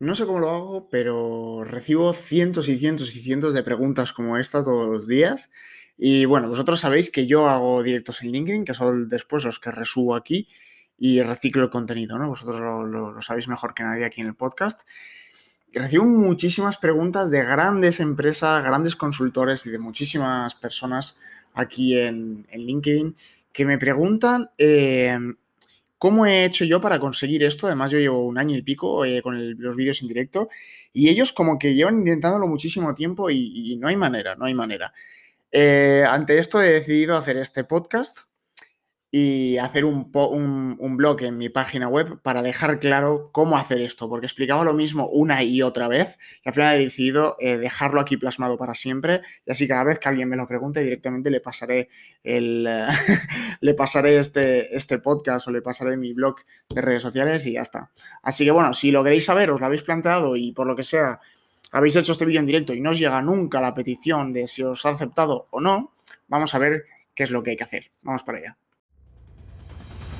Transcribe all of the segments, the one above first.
No sé cómo lo hago, pero recibo cientos y cientos y cientos de preguntas como esta todos los días. Y bueno, vosotros sabéis que yo hago directos en LinkedIn, que son después los que resubo aquí y reciclo el contenido, ¿no? Vosotros lo, sabéis mejor que nadie aquí en el podcast. Recibo muchísimas preguntas de grandes empresas, grandes consultores y de muchísimas personas aquí en, LinkedIn que me preguntan eh, ¿Cómo he hecho yo para conseguir esto? Además, yo llevo un año y pico eh, con los vídeos en directo y ellos como que llevan intentándolo muchísimo tiempo y, no hay manera, no hay manera. Eh, ante esto he decidido hacer este podcast y hacer un, un, blog en mi página web para dejar claro cómo hacer esto, porque explicaba lo mismo una y otra vez y al final he decidido eh, dejarlo aquí plasmado para siempre y así cada vez que alguien me lo pregunte directamente le pasaré el le pasaré este, este podcast o le pasaré mi blog de redes sociales y ya está. Así que bueno, si lo queréis saber, os lo habéis planteado y por lo que sea habéis hecho este vídeo en directo y no os llega nunca la petición de si os ha aceptado o no, vamos a ver qué es lo que hay que hacer. Vamos para allá.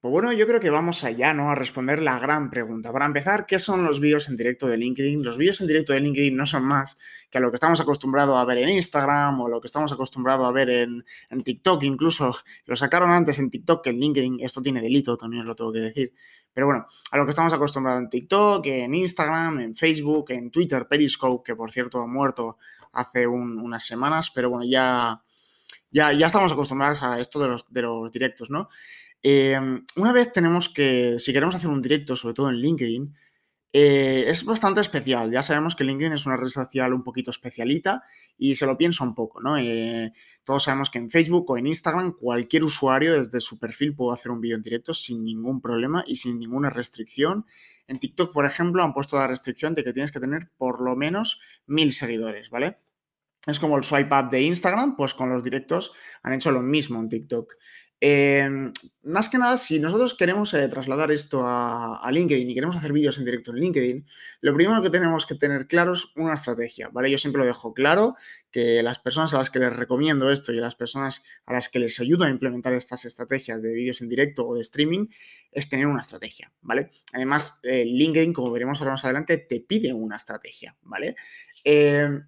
Pues bueno, yo creo que vamos allá, ¿no? A responder la gran pregunta. Para empezar, ¿qué son los vídeos en directo de LinkedIn? Los vídeos en directo de LinkedIn no son más que a lo que estamos acostumbrados a ver en Instagram o lo que estamos acostumbrados a ver en, TikTok. Incluso lo sacaron antes en TikTok que en LinkedIn. Esto tiene delito, también lo tengo que decir. Pero bueno, a lo que estamos acostumbrados en TikTok, en Instagram, en Facebook, en Twitter, Periscope, que por cierto ha muerto hace unas semanas, pero bueno, ya, ya, ya estamos acostumbrados a esto de los, de los directos, ¿no? Em, una vez tenemos que, si queremos hacer un directo, sobre todo en LinkedIn, eh, es bastante especial. Ya sabemos que LinkedIn es una red social un poquito especialita y se lo piensa un poco, ¿no? Eh, todos sabemos que en Facebook o en Instagram cualquier usuario desde su perfil puede hacer un vídeo en directo sin ningún problema y sin ninguna restricción. En TikTok, por ejemplo, han puesto la restricción de que tienes que tener por lo menos mil seguidores, ¿vale? Es como el swipe up de Instagram, pues con los directos han hecho lo mismo en TikTok. Em, más que nada, si nosotros queremos eh, trasladar esto a, LinkedIn y queremos hacer vídeos en directo en LinkedIn, lo primero que tenemos que tener claro es una estrategia, ¿vale? Yo siempre lo dejo claro que las personas a las que les recomiendo esto y a las personas a las que les ayudo a implementar estas estrategias de vídeos en directo o de streaming es tener una estrategia, ¿vale? Además, eh, LinkedIn, como veremos ahora más adelante, te pide una estrategia, ¿vale? Em,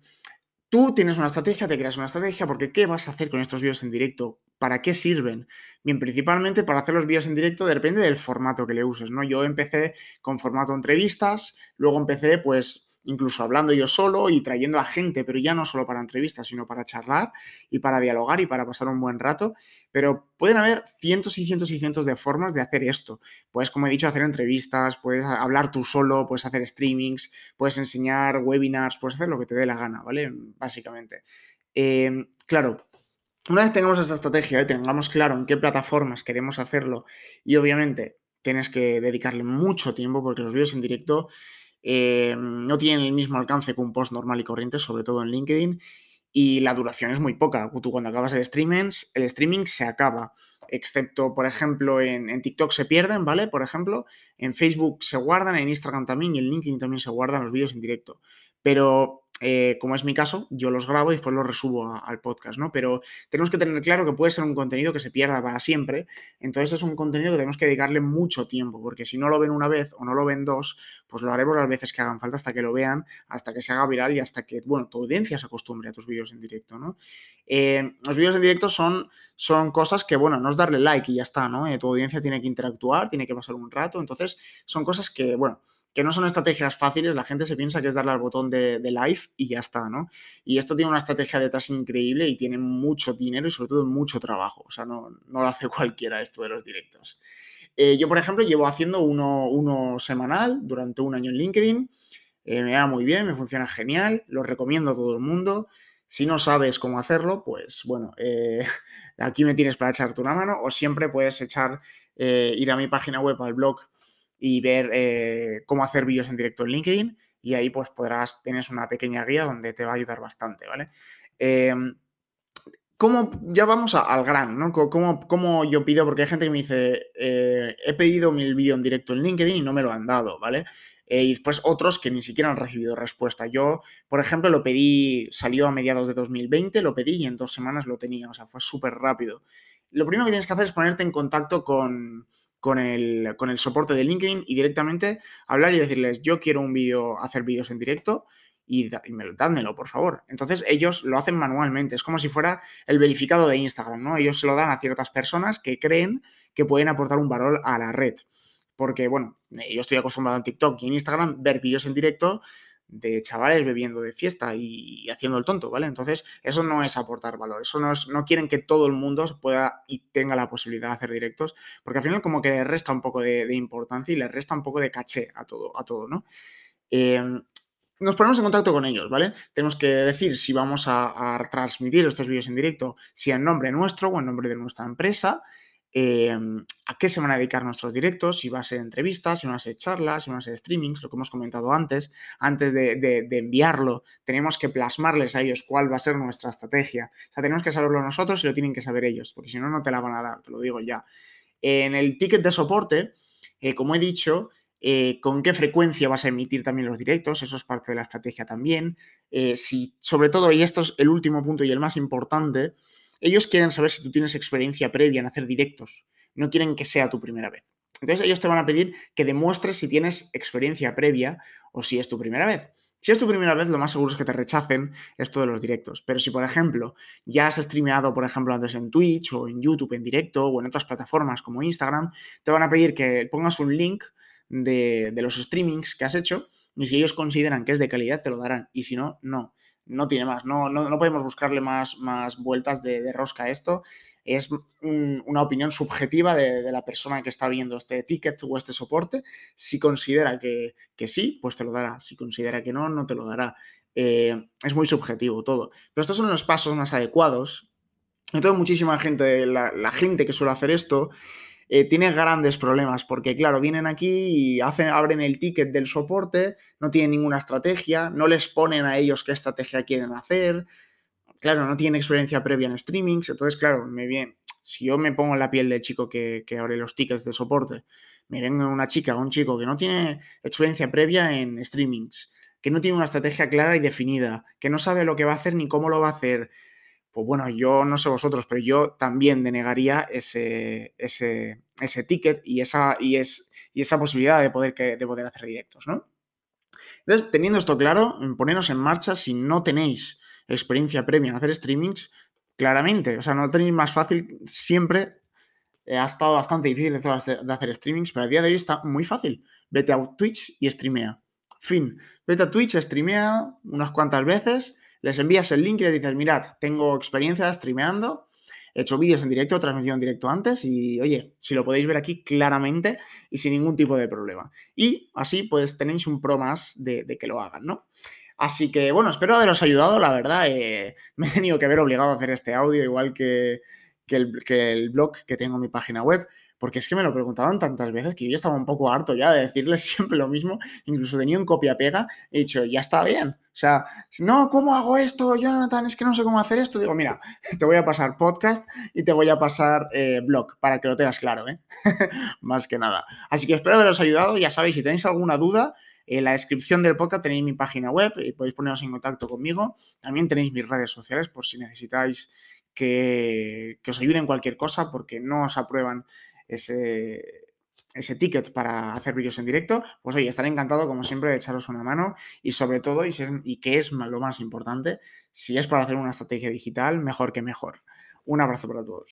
tú tienes una estrategia, te creas una estrategia, porque ¿qué vas a hacer con estos vídeos en directo? ¿Para qué sirven? Bien, principalmente para hacer los vídeos en directo depende del formato que le uses, ¿no? Yo empecé con formato entrevistas, luego empecé pues incluso hablando yo solo y trayendo a gente, pero ya no solo para entrevistas, sino para charlar y para dialogar y para pasar un buen rato. Pero pueden haber cientos y cientos y cientos de formas de hacer esto. Puedes, como he dicho, hacer entrevistas, puedes hablar tú solo, puedes hacer streamings, puedes enseñar webinars, puedes hacer lo que te dé la gana, ¿vale? Básicamente. Em, claro, una vez tengamos esa estrategia y tengamos claro en qué plataformas queremos hacerlo y obviamente tienes que dedicarle mucho tiempo porque los vídeos en directo eh, no tienen el mismo alcance que un post normal y corriente, sobre todo en LinkedIn, y la duración es muy poca. Tú cuando acabas el streaming, el streaming se acaba, excepto, por ejemplo, en, en, TikTok se pierden, ¿vale? Por ejemplo, en Facebook se guardan, en Instagram también y en LinkedIn también se guardan los vídeos en directo. Pero eh, como es mi caso, yo los grabo y después los resubo al podcast, ¿no? Pero tenemos que tener claro que puede ser un contenido que se pierda para siempre, entonces es un contenido que tenemos que dedicarle mucho tiempo, porque si no lo ven una vez o no lo ven dos, pues lo haremos las veces que hagan falta hasta que lo vean, hasta que se haga viral y hasta que, bueno, tu audiencia se acostumbre a tus vídeos en directo, ¿no? Eh, los vídeos en directo son, son cosas que, bueno, no es darle like y ya está, ¿no? Eh, tu audiencia tiene que interactuar, tiene que pasar un rato, entonces son cosas que, bueno, que no son estrategias fáciles, la gente se piensa que es darle al botón de, live y ya está, ¿no? Y esto tiene una estrategia detrás increíble y tiene mucho dinero y sobre todo mucho trabajo, o sea, no, no lo hace cualquiera esto de los directos. Eh, yo, por ejemplo, llevo haciendo uno, uno, semanal durante un año en LinkedIn, eh, me va muy bien, me funciona genial, lo recomiendo a todo el mundo. Si no sabes cómo hacerlo, pues bueno, eh, aquí me tienes para echarte una mano o siempre puedes echar, ir a mi página web, al blog y ver eh, cómo hacer vídeos en directo en LinkedIn. y ahí pues podrás, tienes una pequeña guía donde te va a ayudar bastante, ¿vale? Em, ¿Cómo, ya vamos al gran, ¿no? ¿Cómo, yo pido? Porque hay gente que me dice, eh, he pedido mi vídeo en directo en LinkedIn y no me lo han dado, ¿vale? Eh, y después otros que ni siquiera han recibido respuesta. Yo, por ejemplo, lo pedí, salió a mediados de 2020, lo pedí y en dos semanas lo tenía, o sea, fue súper rápido. Lo primero que tienes que hacer es ponerte en contacto con, con el, con el soporte de LinkedIn y directamente hablar y decirles, yo quiero un vídeo, hacer vídeos en directo y, dádmelo, por favor. Entonces ellos lo hacen manualmente, es como si fuera el verificado de Instagram, ¿no? Ellos se lo dan a ciertas personas que creen que pueden aportar un valor a la red. Porque, bueno, yo estoy acostumbrado en TikTok y en Instagram ver vídeos en directo de chavales bebiendo de fiesta y, haciendo el tonto, ¿vale? Entonces, eso no es aportar valor, eso no, es, no quieren que todo el mundo pueda y tenga la posibilidad de hacer directos, porque al final como que le resta un poco de, importancia y le resta un poco de caché a todo, a todo ¿no? Em, nos ponemos en contacto con ellos, ¿vale? Tenemos que decir si vamos a, a transmitir estos vídeos en directo, si en nombre nuestro o en nombre de nuestra empresa, Em, a qué se van a dedicar nuestros directos, si va a ser entrevistas, si van a ser charlas, si van a ser streamings, lo que hemos comentado antes. Antes de, enviarlo, tenemos que plasmarles a ellos cuál va a ser nuestra estrategia. O sea, tenemos que saberlo nosotros y lo tienen que saber ellos, porque si no, no te la van a dar, te lo digo ya. En el ticket de soporte, eh, como he dicho, eh, con qué frecuencia vas a emitir también los directos, eso es parte de la estrategia también. Eh, si, sobre todo, y esto es el último punto y el más importante, ellos quieren saber si tú tienes experiencia previa en hacer directos, no quieren que sea tu primera vez. Entonces ellos te van a pedir que demuestres si tienes experiencia previa o si es tu primera vez. Si es tu primera vez, lo más seguro es que te rechacen esto de los directos. Pero si, por ejemplo, ya has streameado, por ejemplo, antes en Twitch o en YouTube en directo o en otras plataformas como Instagram, te van a pedir que pongas un link de, los streamings que has hecho y si ellos consideran que es de calidad, te lo darán. Y si no, no no tiene más, no, no, podemos buscarle más, más vueltas de, rosca a esto. Es una opinión subjetiva de, la persona que está viendo este ticket o este soporte. Si considera que, sí, pues te lo dará. Si considera que no, no te lo dará. Eh, es muy subjetivo todo. Pero estos son los pasos más adecuados. Entonces, muchísima gente, la gente que suele hacer esto, eh, tiene grandes problemas porque, claro, vienen aquí y hacen, abren el ticket del soporte, no tienen ninguna estrategia, no les ponen a ellos qué estrategia quieren hacer, claro, no tienen experiencia previa en streamings, entonces, claro, me viene, si yo me pongo en la piel del chico que, que abre los tickets de soporte, me venga una chica o un chico que no tiene experiencia previa en streamings, que no tiene una estrategia clara y definida, que no sabe lo que va a hacer ni cómo lo va a hacer, pues bueno, yo no sé vosotros, pero yo también denegaría ese, ticket y esa, posibilidad de poder, de poder hacer directos, ¿no? Entonces, teniendo esto claro, poneros en marcha si no tenéis experiencia previa en hacer streamings, claramente, o sea, no lo tenéis más fácil, siempre eh, ha estado bastante difícil de hacer streamings, pero a día de hoy está muy fácil. Vete a Twitch y streamea. Fin. Vete a Twitch, streamea unas cuantas veces les envías el link y les dices, mirad, tengo experiencia streameando, he hecho vídeos en directo, transmisión en directo antes y oye, si lo podéis ver aquí claramente y sin ningún tipo de problema. Y así pues tenéis un pro más de, que lo hagan, ¿no? Así que bueno, espero haberos ayudado, la verdad, eh, me he tenido que ver obligado a hacer este audio, igual que, el, que el blog que tengo en mi página web porque es que me lo preguntaban tantas veces que yo estaba un poco harto ya de decirles siempre lo mismo, incluso tenía un copia-pega, he dicho, ya está bien. O sea, no, ¿cómo hago esto, Jonathan? Es que no sé cómo hacer esto. Digo, mira, te voy a pasar podcast y te voy a pasar eh, blog para que lo tengas claro, ¿eh? Más que nada. Así que espero haberos ayudado. Ya sabéis, si tenéis alguna duda, en la descripción del podcast tenéis mi página web y podéis poneros en contacto conmigo. También tenéis mis redes sociales por si necesitáis que, que os ayuden cualquier cosa porque no os aprueban ese, ese ticket para hacer vídeos en directo, pues oye, estaré encantado como siempre de echaros una mano y sobre todo, y, y que es lo más importante, si es para hacer una estrategia digital, mejor que mejor. Un abrazo para todos.